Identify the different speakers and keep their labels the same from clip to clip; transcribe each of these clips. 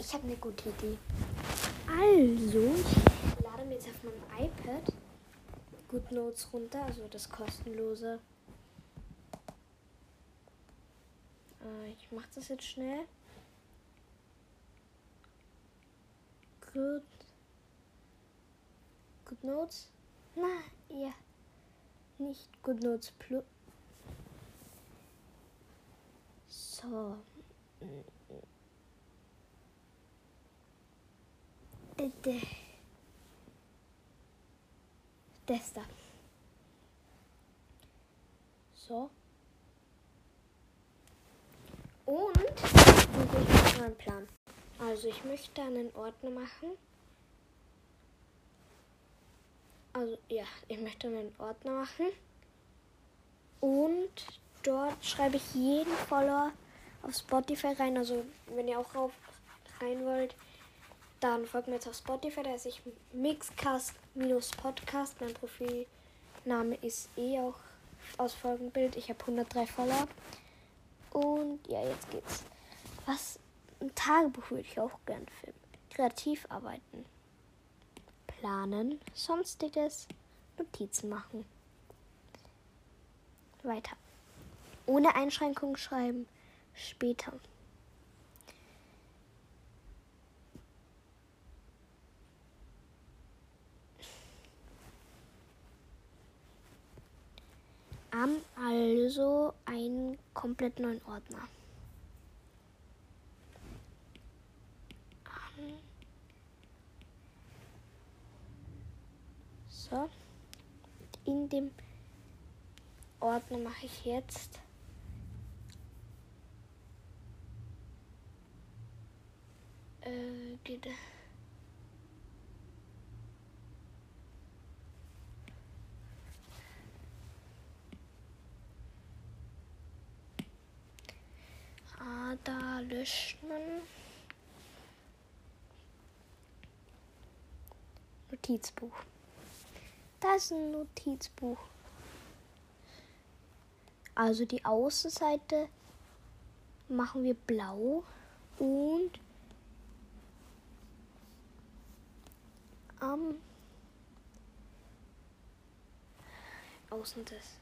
Speaker 1: ich habe eine gute Idee. Also, ich lade mir jetzt auf meinem iPad GoodNotes runter, also das kostenlose. Äh, ich mache das jetzt schnell. Good. GoodNotes? Na, ja. Nicht GoodNotes Plus. So. Das da. So. Und ich habe einen Plan. Also ich möchte einen Ordner machen. Also ja, ich möchte einen Ordner machen. Und dort schreibe ich jeden Follower auf Spotify rein. Also wenn ihr auch rauf rein wollt, dann folgt mir jetzt auf Spotify. Da ist ich Mixcast-Podcast. Mein Profilname ist eh auch aus Folgenbild. Ich habe 103 Follower. Und ja, jetzt geht's. Was ein Tagebuch würde ich auch gern filmen. Kreativ arbeiten. Planen. Sonstiges. Notizen machen. Weiter. Ohne Einschränkung schreiben. Später. Am also einen komplett neuen Ordner. So. In dem Ordner mache ich jetzt äh, geht Ah, man. Notizbuch. Das ist ein Notizbuch. Also die Außenseite machen wir blau und am außen das.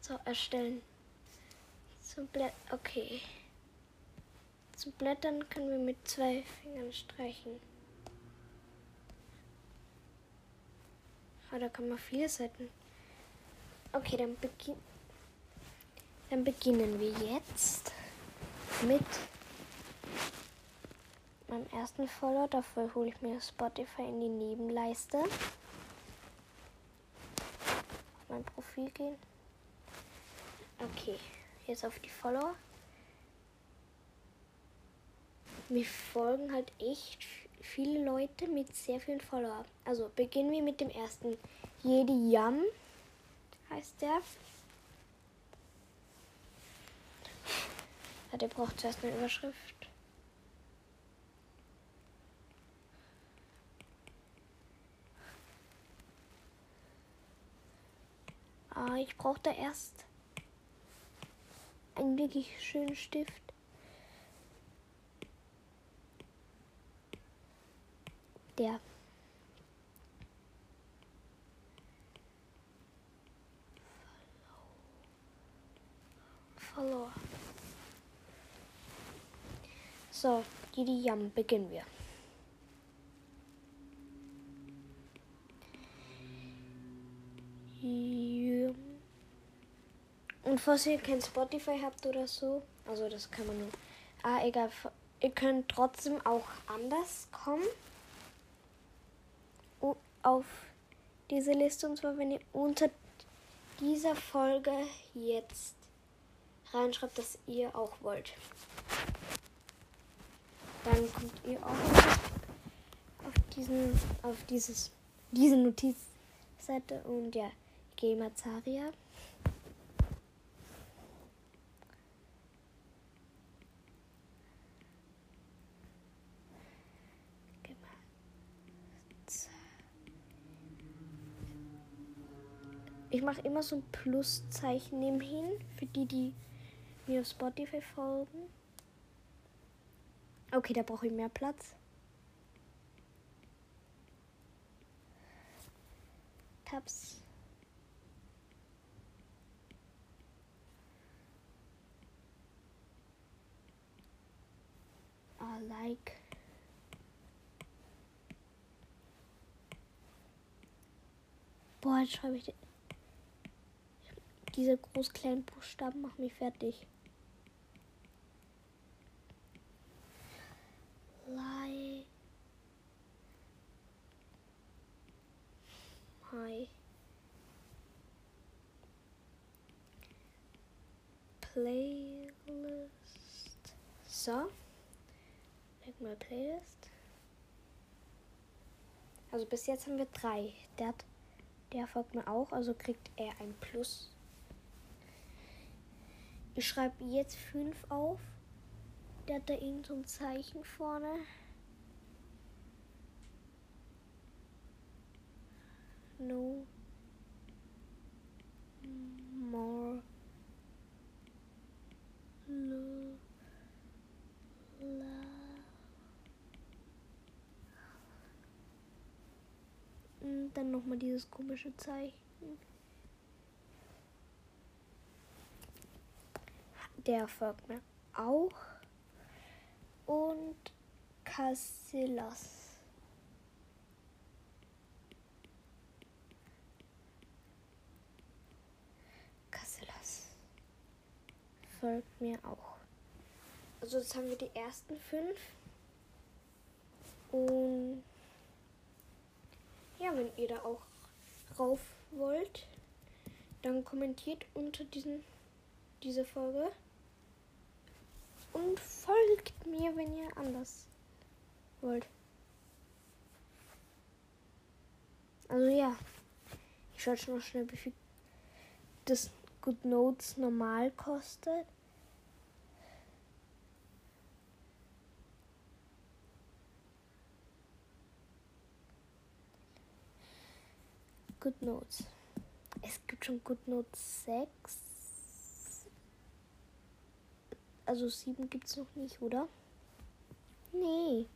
Speaker 1: So, erstellen. Zum Blättern. Okay. Zum Blättern können wir mit zwei Fingern streichen. Ah, da kann man vier Seiten. Okay, dann, begin dann beginnen wir jetzt mit meinem ersten Follower. Dafür hole ich mir Spotify in die Nebenleiste. Auf mein Profil gehen. Okay, jetzt auf die Follower. Mir folgen halt echt viele Leute mit sehr vielen Followern. Also beginnen wir mit dem ersten. Jedi Yam heißt der. Ja, der braucht zuerst eine Überschrift. Ah, ich brauche da erst einen wirklich schönen Stift. Der. Verlor. So, die Jam beginnen wir. Und falls ihr kein Spotify habt oder so, also das kann man nur. Ah, egal. Ihr könnt trotzdem auch anders kommen auf diese Liste. Und zwar, wenn ihr unter dieser Folge jetzt reinschreibt, dass ihr auch wollt. Dann kommt ihr auch auf diesen, auf dieses, diese Notizseite und ja, Gamer Zaria. Ich mache immer so ein Pluszeichen nebenhin für die, die mir auf Spotify folgen. Okay, da brauche ich mehr Platz. Tabs. I like. Boah, jetzt schreibe ich. Diese groß kleinen Buchstaben machen mich fertig. Like. My. Playlist. So. Like my Playlist. Also bis jetzt haben wir drei. Der, der folgt mir auch, also kriegt er ein Plus. Ich schreibe jetzt fünf auf. Der hat da irgend so ein Zeichen vorne. No more lo- love. Und dann nochmal dieses komische Zeichen. Der folgt mir auch. Und Casillas. Casillas. Folgt mir auch. Also jetzt haben wir die ersten fünf. Und ja, wenn ihr da auch rauf wollt, dann kommentiert unter diesen, diese Folge. Und folgt mir, wenn ihr anders wollt. Also ja, ich schaue schon mal schnell, wie viel das Good Notes normal kostet. Good Notes. Es gibt schon Good Notes 6. Also 7 gibt es noch nicht, oder? Nee.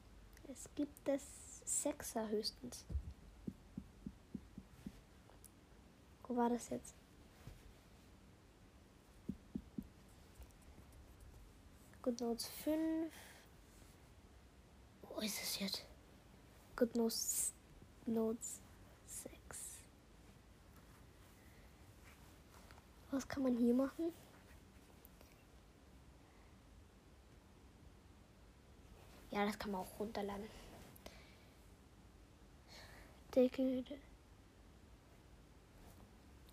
Speaker 1: Es gibt das 6er höchstens. Wo war das jetzt? Good Notes 5. Wo ist es jetzt? Good Notes, Notes 6. Was kann man hier machen? Ja, das kann man auch runterladen.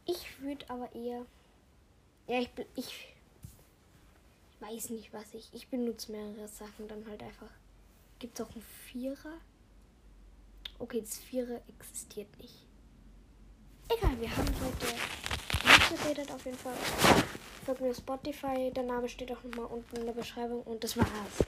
Speaker 1: Ich würde aber eher. Ja, ich, bin- ich weiß nicht, was ich. Ich benutze mehrere Sachen dann halt einfach. Gibt es auch einen Vierer? Okay, das Vierer existiert nicht. Egal, wir haben heute nicht geredet auf jeden Fall. Folgt mir Spotify, der Name steht auch nochmal unten in der Beschreibung und das war's.